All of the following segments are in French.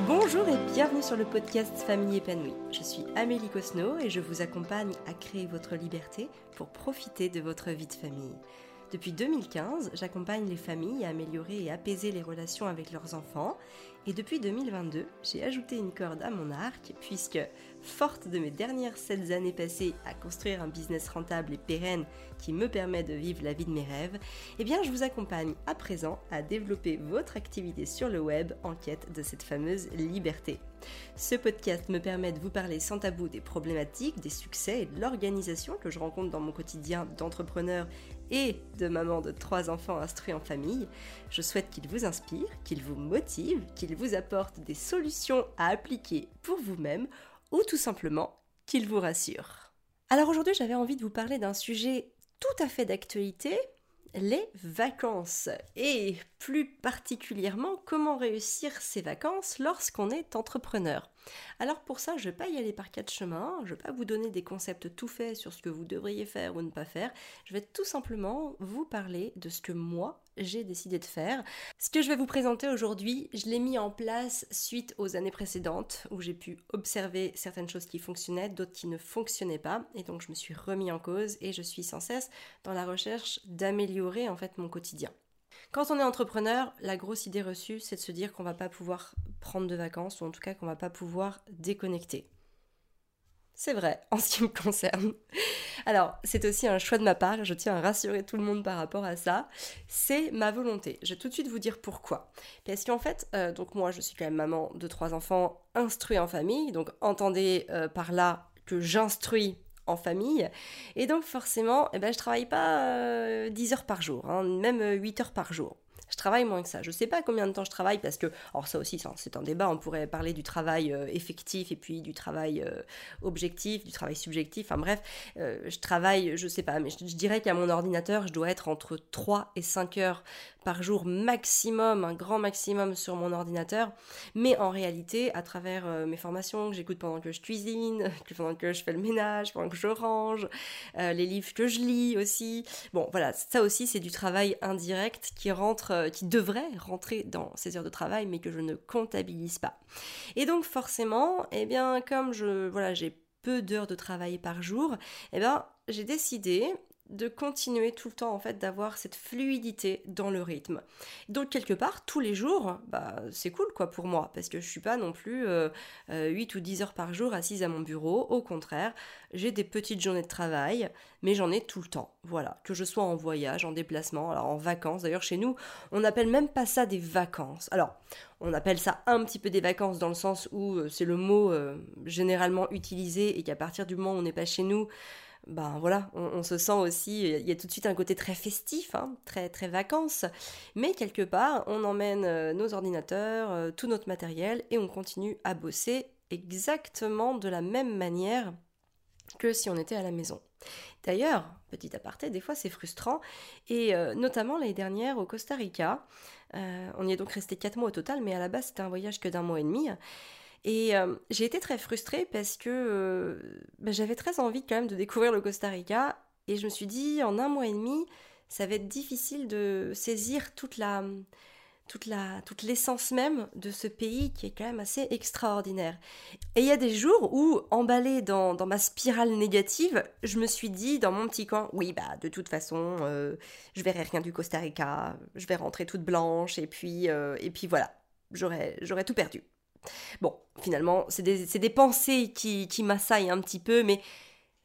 Bonjour et bienvenue sur le podcast Famille épanouie. Je suis Amélie Cosno et je vous accompagne à créer votre liberté pour profiter de votre vie de famille. Depuis 2015, j'accompagne les familles à améliorer et apaiser les relations avec leurs enfants. Et depuis 2022, j'ai ajouté une corde à mon arc puisque, forte de mes dernières 7 années passées à construire un business rentable et pérenne qui me permet de vivre la vie de mes rêves, eh bien je vous accompagne à présent à développer votre activité sur le web en quête de cette fameuse liberté. Ce podcast me permet de vous parler sans tabou des problématiques, des succès et de l'organisation que je rencontre dans mon quotidien d'entrepreneur et de maman de trois enfants instruits en famille. Je souhaite qu'il vous inspire, qu'il vous motive, qu'il vous apporte des solutions à appliquer pour vous-même ou tout simplement qu'il vous rassure. Alors aujourd'hui j'avais envie de vous parler d'un sujet tout à fait d'actualité, les vacances. Et plus particulièrement, comment réussir ses vacances lorsqu'on est entrepreneur. Alors pour ça, je ne vais pas y aller par quatre chemins, je ne vais pas vous donner des concepts tout faits sur ce que vous devriez faire ou ne pas faire, je vais tout simplement vous parler de ce que moi j'ai décidé de faire. Ce que je vais vous présenter aujourd'hui, je l'ai mis en place suite aux années précédentes où j'ai pu observer certaines choses qui fonctionnaient, d'autres qui ne fonctionnaient pas, et donc je me suis remis en cause et je suis sans cesse dans la recherche d'améliorer en fait mon quotidien. Quand on est entrepreneur, la grosse idée reçue, c'est de se dire qu'on va pas pouvoir prendre de vacances, ou en tout cas qu'on va pas pouvoir déconnecter. C'est vrai, en ce qui me concerne. Alors, c'est aussi un choix de ma part, je tiens à rassurer tout le monde par rapport à ça. C'est ma volonté. Je vais tout de suite vous dire pourquoi. Parce qu'en fait, euh, donc moi, je suis quand même maman de trois enfants instruits en famille, donc entendez euh, par là que j'instruis en famille. Et donc forcément, eh ben, je travaille pas 10 euh, heures par jour, hein, même 8 heures par jour. Je travaille moins que ça. Je ne sais pas combien de temps je travaille parce que, alors ça aussi, c'est un débat. On pourrait parler du travail euh, effectif et puis du travail euh, objectif, du travail subjectif. Enfin bref, je travaille, je sais pas, mais je, je dirais qu'à mon ordinateur, je dois être entre 3 et 5 heures par jour maximum, un grand maximum sur mon ordinateur. Mais en réalité, à travers euh, mes formations que j'écoute pendant que je cuisine, pendant que je fais le ménage, pendant que je range, euh, les livres que je lis aussi. Bon, voilà, ça aussi c'est du travail indirect qui rentre, euh, qui devrait rentrer dans ces heures de travail, mais que je ne comptabilise pas. Et donc forcément, eh bien, comme je, voilà, j'ai peu d'heures de travail par jour, eh bien, j'ai décidé de continuer tout le temps en fait d'avoir cette fluidité dans le rythme. Donc quelque part tous les jours, bah c'est cool quoi pour moi parce que je suis pas non plus 8 euh, euh, ou 10 heures par jour assise à mon bureau, au contraire, j'ai des petites journées de travail, mais j'en ai tout le temps. Voilà, que je sois en voyage, en déplacement, alors en vacances. D'ailleurs chez nous, on n'appelle même pas ça des vacances. Alors, on appelle ça un petit peu des vacances dans le sens où euh, c'est le mot généralement utilisé et qu'à partir du moment où on n'est pas chez nous, ben voilà, on, se sent aussi, il y a tout de suite un côté très festif, hein, très très vacances, mais quelque part, on emmène euh, nos ordinateurs, euh, tout notre matériel et on continue à bosser exactement de la même manière que si on était à la maison. D'ailleurs, petit aparté, des fois c'est frustrant, et euh, notamment l'année dernière au Costa Rica, on y est donc resté 4 mois au total, mais à la base c'était un voyage que d'un mois et demi, et euh, j'ai été très frustrée parce que euh, bah, j'avais très envie quand même de découvrir le Costa Rica. Et je me suis dit, en un mois et demi, ça va être difficile de saisir toute la toute la toute l'essence même de ce pays qui est quand même assez extraordinaire. Et il y a des jours où, emballée dans, dans, ma spirale négative, je me suis dit dans mon petit coin, oui bah de toute façon, euh, je verrai rien du Costa Rica, je vais rentrer toute blanche et puis et puis voilà, j'aurais j'aurais tout perdu. Bon, finalement, c'est des, pensées qui, qui m'assaillent un petit peu, mais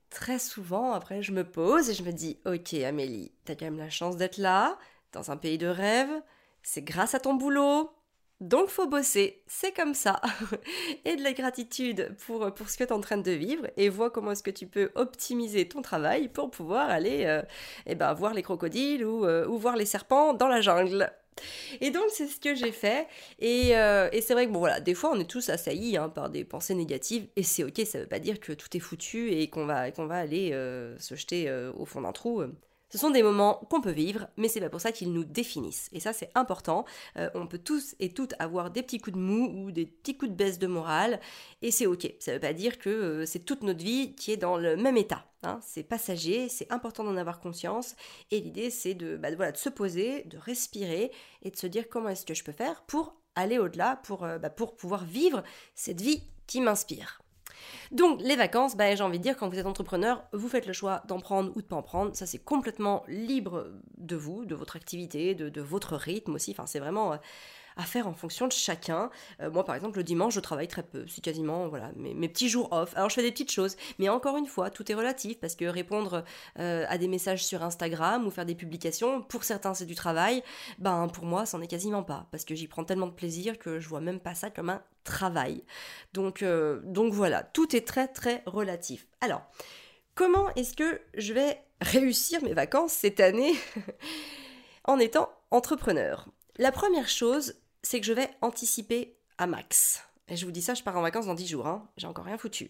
très souvent, après, je me pose et je me dis, ok Amélie, t'as quand même la chance d'être là, dans un pays de rêve, c'est grâce à ton boulot, donc faut bosser, c'est comme ça. et de la gratitude pour, pour ce que tu es en train de vivre et vois comment est-ce que tu peux optimiser ton travail pour pouvoir aller euh, eh ben, voir les crocodiles ou, euh, ou voir les serpents dans la jungle. Et donc c'est ce que j'ai fait. Euh, et, c'est vrai que bon voilà, des fois on est tous assaillis hein, par des pensées négatives et c'est ok, ça veut pas dire que tout est foutu et qu'on va, qu'on va aller euh, se jeter euh, au fond d'un trou. Ce sont des moments qu'on peut vivre, mais c'est pas pour ça qu'ils nous définissent. Et ça, c'est important. Euh, on peut tous et toutes avoir des petits coups de mou ou des petits coups de baisse de morale, et c'est ok. Ça veut pas dire que euh, c'est toute notre vie qui est dans le même état. Hein. C'est passager, c'est important d'en avoir conscience. Et l'idée, c'est de, bah, voilà, de se poser, de respirer et de se dire comment est-ce que je peux faire pour aller au-delà, pour, euh, bah, pour pouvoir vivre cette vie qui m'inspire. Donc les vacances, bah, j'ai envie de dire, quand vous êtes entrepreneur, vous faites le choix d'en prendre ou de pas en prendre. Ça c'est complètement libre de vous, de votre activité, de, votre rythme aussi. Enfin c'est vraiment... À faire en fonction de chacun. Euh, moi, par exemple, le dimanche, je travaille très peu. C'est quasiment voilà, mes, petits jours off. Alors, je fais des petites choses. Mais encore une fois, tout est relatif parce que répondre euh, à des messages sur Instagram ou faire des publications, pour certains, c'est du travail. Ben, pour moi, c'en est quasiment pas. Parce que j'y prends tellement de plaisir que je vois même pas ça comme un travail. Donc, euh, donc voilà, tout est très, très relatif. Alors, comment est-ce que je vais réussir mes vacances cette année en étant entrepreneur? La première chose, c'est que je vais anticiper à max. Et je vous dis ça, je pars en vacances dans 10 jours, hein. j'ai encore rien foutu.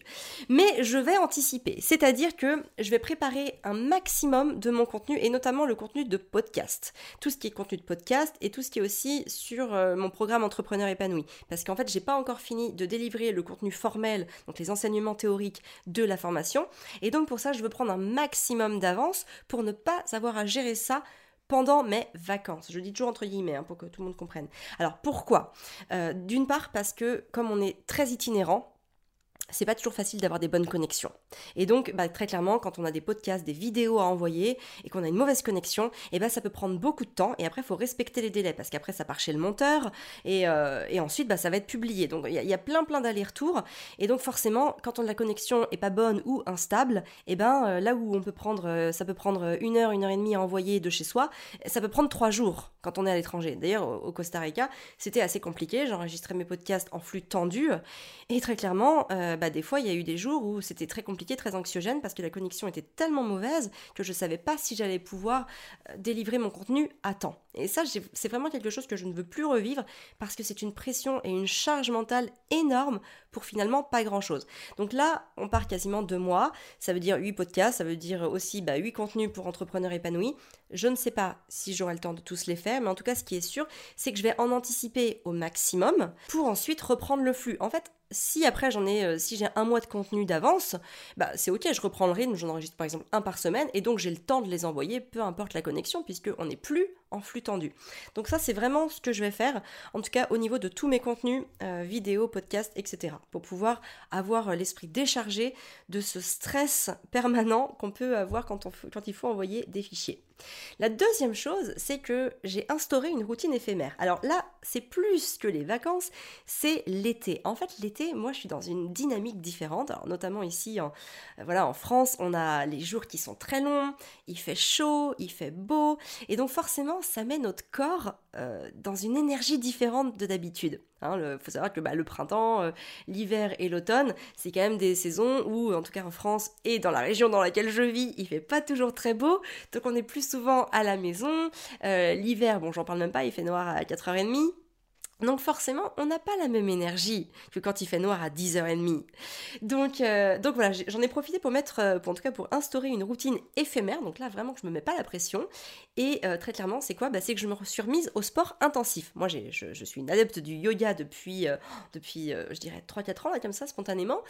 Mais je vais anticiper, c'est-à-dire que je vais préparer un maximum de mon contenu, et notamment le contenu de podcast. Tout ce qui est contenu de podcast, et tout ce qui est aussi sur euh, mon programme Entrepreneur épanoui. Parce qu'en fait, j'ai pas encore fini de délivrer le contenu formel, donc les enseignements théoriques de la formation. Et donc pour ça, je veux prendre un maximum d'avance pour ne pas avoir à gérer ça pendant mes vacances. Je dis toujours entre guillemets hein, pour que tout le monde comprenne. Alors pourquoi? Euh, D'une part parce que comme on est très itinérant, c'est pas toujours facile d'avoir des bonnes connexions. Et donc, bah, très clairement, quand on a des podcasts, des vidéos à envoyer et qu'on a une mauvaise connexion, et eh ben ça peut prendre beaucoup de temps. Et après, il faut respecter les délais parce qu'après, ça part chez le monteur et, euh, ensuite, bah, ça va être publié. Donc, il y, a plein, plein d'allers-retours. Et donc, forcément, quand on, la connexion est pas bonne ou instable, et eh ben euh, là où on peut prendre, euh, ça peut prendre une heure, une heure et demie à envoyer de chez soi, ça peut prendre trois jours quand on est à l'étranger. D'ailleurs, au Costa Rica, c'était assez compliqué. J'enregistrais mes podcasts en flux tendu et très clairement bah, des fois, il y a eu des jours où c'était très compliqué, très anxiogène, parce que la connexion était tellement mauvaise que je ne savais pas si j'allais pouvoir euh, délivrer mon contenu à temps. Et ça, c'est vraiment quelque chose que je ne veux plus revivre, parce que c'est une pression et une charge mentale énorme pour finalement pas grand-chose. Donc là, on part quasiment deux mois, ça veut dire huit podcasts, ça veut dire aussi bah, 8 contenus pour entrepreneurs épanouis. Je ne sais pas si j'aurai le temps de tous les faire, mais en tout cas, ce qui est sûr, c'est que je vais en anticiper au maximum pour ensuite reprendre le flux. En fait, si après j'en ai, euh, si j'ai un mois de contenu d'avance, bah c'est ok, je reprends le rythme, j'en enregistre par exemple un par semaine, et donc j'ai le temps de les envoyer, peu importe la connexion, puisque on n'est plus en flux tendu. Donc ça c'est vraiment ce que je vais faire, en tout cas au niveau de tous mes contenus, euh, vidéos, podcasts, etc. Pour pouvoir avoir euh, l'esprit déchargé de ce stress permanent qu'on peut avoir quand, on, quand il faut envoyer des fichiers. La deuxième chose, c'est que j'ai instauré une routine éphémère. Alors là, c'est plus que les vacances, c'est l'été. En fait, l'été, moi, je suis dans une dynamique différente. Alors, notamment ici, en, voilà, en France, on a les jours qui sont très longs, il fait chaud, il fait beau, et donc forcément, ça met notre corps euh, dans une énergie différente de d'habitude. Il hein, faut savoir que bah, le printemps, euh, l'hiver et l'automne, c'est quand même des saisons où, en tout cas en France et dans la région dans laquelle je vis, il fait pas toujours très beau, donc on est plus souvent à la maison. Euh, l'hiver, bon, j'en parle même pas, il fait noir à 4h30. Donc forcément, on n'a pas la même énergie que quand il fait noir à 10h30. Donc, euh, donc voilà, j'en ai profité pour mettre, euh, pour, en tout cas pour instaurer une routine éphémère. Donc là, vraiment, je me mets pas la pression. Et euh, très clairement, c'est quoi? Bah, C'est que je me suis remise au sport intensif. Moi, je, je, suis une adepte du yoga depuis, depuis je dirais, 3-4 ans, là, comme ça, spontanément.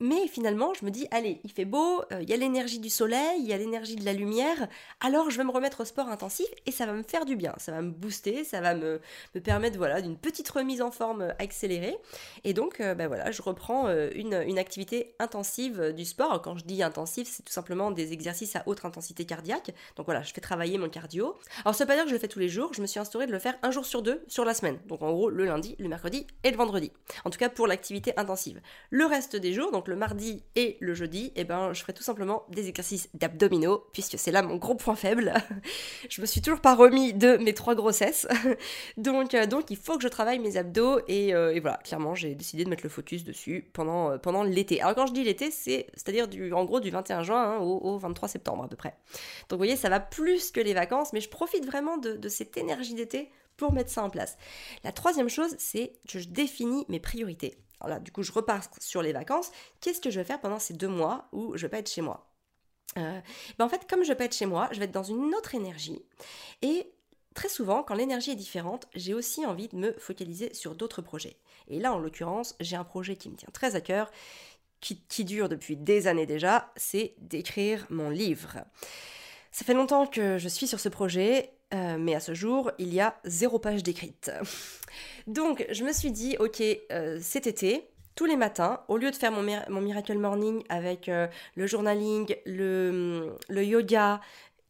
Mais finalement, je me dis, allez, il fait beau, euh, il y a l'énergie du soleil, il y a l'énergie de la lumière, alors je vais me remettre au sport intensif et ça va me faire du bien, ça va me booster, ça va me, me permettre voilà, d'une petite remise en forme accélérée. Et donc, euh, ben voilà, je reprends euh, une, une, activité intensive du sport. Quand je dis intensif, c'est tout simplement des exercices à haute intensité cardiaque. Donc voilà, je fais travailler mon cardio. Alors, ça veut pas dire que je le fais tous les jours, je me suis instauré de le faire un jour sur deux sur la semaine. Donc en gros, le lundi, le mercredi et le vendredi. En tout cas pour l'activité intensive. Le reste des jours, donc le mardi et le jeudi, et eh ben, je ferai tout simplement des exercices d'abdominaux, puisque c'est là mon gros point faible. je me suis toujours pas remis de mes trois grossesses. donc, euh, donc il faut que je travaille mes abdos, et, euh, voilà, clairement, j'ai décidé de mettre le focus dessus pendant, euh, pendant l'été. Alors quand je dis l'été, c'est c'est-à-dire du, en gros du 21 juin hein, au, 23 septembre à peu près. Donc vous voyez, ça va plus que les vacances, mais je profite vraiment de, de cette énergie d'été pour mettre ça en place. La troisième chose, c'est que je définis mes priorités. Du coup, je repars sur les vacances. Qu'est-ce que je vais faire pendant ces deux mois où je vais pas être chez moi? Ben en fait, comme je peux être chez moi, je vais être dans une autre énergie. Et très souvent, quand l'énergie est différente, j'ai aussi envie de me focaliser sur d'autres projets. Et là, en l'occurrence, j'ai un projet qui me tient très à cœur, qui, qui dure depuis des années déjà, c'est d'écrire mon livre. Ça fait longtemps que je suis sur ce projet, euh, mais à ce jour, il y a zéro page décrite. Donc, je me suis dit, ok, euh, cet été, tous les matins, au lieu de faire mon, Miracle Morning avec euh, le journaling, le, yoga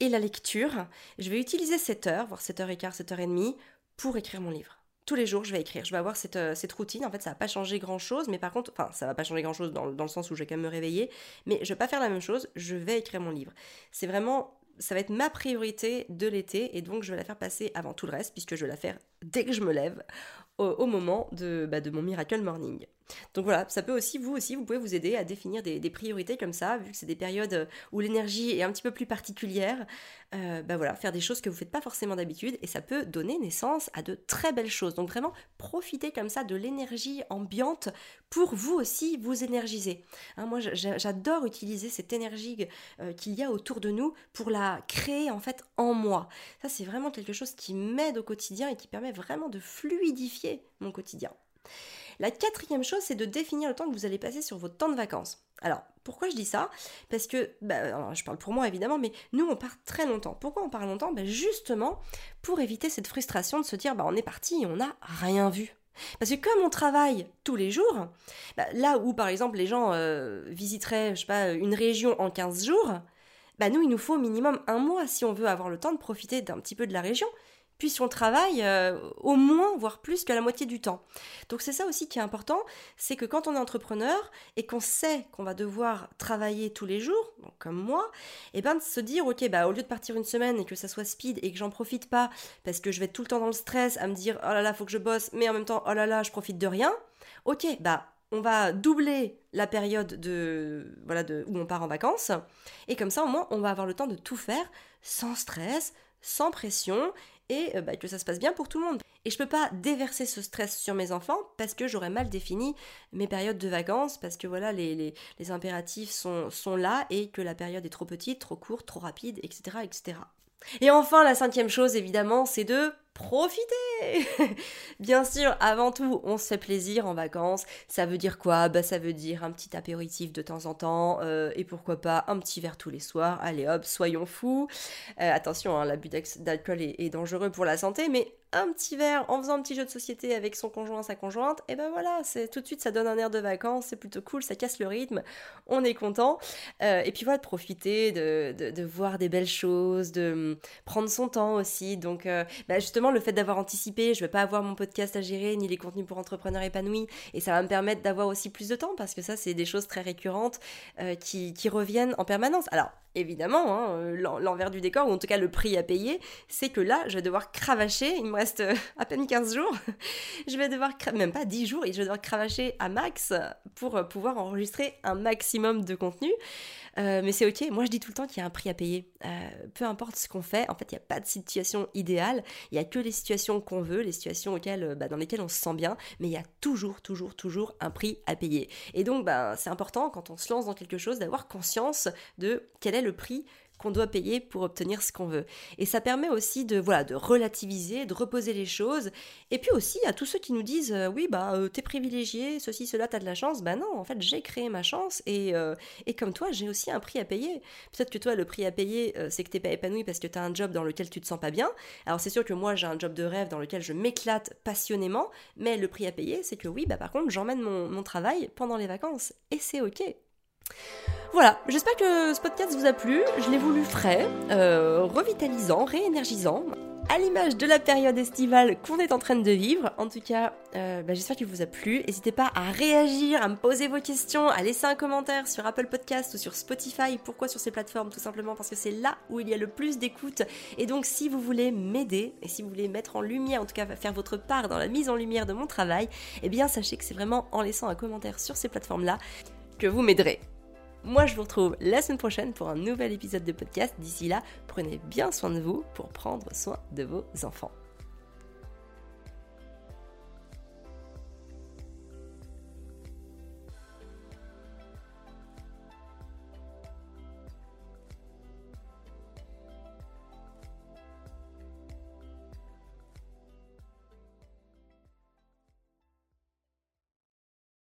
et la lecture, je vais utiliser 7 heures, voire 7h15, 7h30, pour écrire mon livre. Tous les jours, je vais écrire. Je vais avoir cette, cette routine. En fait, ça va pas changer grand-chose, mais par contre, enfin, ça va pas changer grand-chose dans, dans, le sens où je vais quand même me réveiller, mais je vais pas faire la même chose, je vais écrire mon livre. C'est vraiment ça va être ma priorité de l'été et donc je vais la faire passer avant tout le reste puisque je vais la faire dès que je me lève au, moment de, bah, de mon Miracle Morning. Donc voilà, ça peut aussi, vous aussi, vous pouvez vous aider à définir des, priorités comme ça, vu que c'est des périodes où l'énergie est un petit peu plus particulière. Euh, bah voilà, faire des choses que vous ne faites pas forcément d'habitude et ça peut donner naissance à de très belles choses. Donc vraiment, profitez comme ça de l'énergie ambiante pour vous aussi vous énergiser. Hein, moi, j'adore utiliser cette énergie euh, qu'il y a autour de nous pour la créer en fait en moi. Ça, c'est vraiment quelque chose qui m'aide au quotidien et qui permet vraiment de fluidifier mon quotidien. La quatrième chose, c'est de définir le temps que vous allez passer sur votre temps de vacances. Alors, pourquoi je dis ça? Parce que, bah, je parle pour moi évidemment, mais nous, on part très longtemps. Pourquoi on part longtemps? Bah, Justement, pour éviter cette frustration de se dire, bah, on est parti et on n'a rien vu. Parce que comme on travaille tous les jours, bah, là où par exemple les gens euh, visiteraient, je pas, une région en 15 jours, bah nous il nous faut au minimum un mois si on veut avoir le temps de profiter d'un petit peu de la région puisqu'on travaille euh, au moins, voire plus que la moitié du temps. Donc c'est ça aussi qui est important, c'est que quand on est entrepreneur et qu'on sait qu'on va devoir travailler tous les jours, donc comme moi, et eh ben de se dire ok bah au lieu de partir une semaine et que ça soit speed et que j'en profite pas parce que je vais être tout le temps dans le stress à me dire oh là là faut que je bosse mais en même temps oh là là je profite de rien, ok bah on va doubler la période de voilà de où on part en vacances et comme ça au moins on va avoir le temps de tout faire sans stress, sans pression et euh, bah, que ça se passe bien pour tout le monde. Et je peux pas déverser ce stress sur mes enfants parce que j'aurais mal défini mes périodes de vacances, parce que voilà, les, impératifs sont, sont là et que la période est trop petite, trop courte, trop rapide, etc. etc. Et enfin, la cinquième chose, évidemment, c'est de profiter Bien sûr, avant tout, on se fait plaisir en vacances. Ça veut dire quoi? Bah ça veut dire un petit apéritif de temps en temps euh, et pourquoi pas un petit verre tous les soirs. Allez hop, soyons fous. Euh, attention, hein, l'abus d'alcool est, dangereux pour la santé, mais un petit verre en faisant un petit jeu de société avec son conjoint, sa conjointe, et ben voilà, c'est tout de suite ça donne un air de vacances, c'est plutôt cool, ça casse le rythme, on est content. Euh, et puis voilà, de profiter, de, voir des belles choses, de hum, prendre son temps aussi. Donc bah justement, le fait d'avoir anticipé, je vais pas avoir mon podcast à gérer, ni les contenus pour entrepreneurs épanouis, et ça va me permettre d'avoir aussi plus de temps, parce que ça, c'est des choses très récurrentes euh, qui, qui reviennent en permanence. Alors, évidemment, hein, euh, l'envers du décor, ou en tout cas le prix à payer, c'est que là, je vais devoir cravacher, il me reste euh, à peine 15 jours, je vais devoir, même pas 10 jours, je vais devoir cravacher à max pour euh, pouvoir enregistrer un maximum de contenu. Mais c'est ok, moi je dis tout le temps qu'il y a un prix à payer. Peu importe ce qu'on fait, en fait, il n'y a pas de situation idéale, il n'y a que les situations qu'on veut, les situations auxquelles, bah, dans lesquelles on se sent bien, mais il y a toujours, toujours, toujours un prix à payer. Et donc, bah, c'est important quand on se lance dans quelque chose d'avoir conscience de quel est le prix qu'on doit payer pour obtenir ce qu'on veut. Et ça permet aussi de voilà de relativiser, de reposer les choses. Et puis aussi à tous ceux qui nous disent euh, oui bah euh, t'es privilégié, ceci cela t'as de la chance. Bah non en fait j'ai créé ma chance et, euh, et comme toi j'ai aussi un prix à payer. Peut-être que toi le prix à payer c'est que t'es pas épanoui parce que t'as un job dans lequel tu te sens pas bien. Alors c'est sûr que moi j'ai un job de rêve dans lequel je m'éclate passionnément, mais le prix à payer c'est que oui bah par contre j'emmène mon, mon travail pendant les vacances et c'est ok. Voilà, j'espère que ce podcast vous a plu. Je l'ai voulu frais, euh, revitalisant, réénergisant, à l'image de la période estivale qu'on est en train de vivre. En tout cas, euh, bah, j'espère qu'il vous a plu. N'hésitez pas à réagir, à me poser vos questions, à laisser un commentaire sur Apple Podcast ou sur Spotify. Pourquoi sur ces plateformes Tout simplement parce que c'est là où il y a le plus d'écoute. Et donc, si vous voulez m'aider et si vous voulez mettre en lumière, en tout cas faire votre part dans la mise en lumière de mon travail, eh bien, sachez que c'est vraiment en laissant un commentaire sur ces plateformes-là que vous m'aiderez. Moi, je vous retrouve la semaine prochaine pour un nouvel épisode de podcast. D'ici là, prenez bien soin de vous pour prendre soin de vos enfants.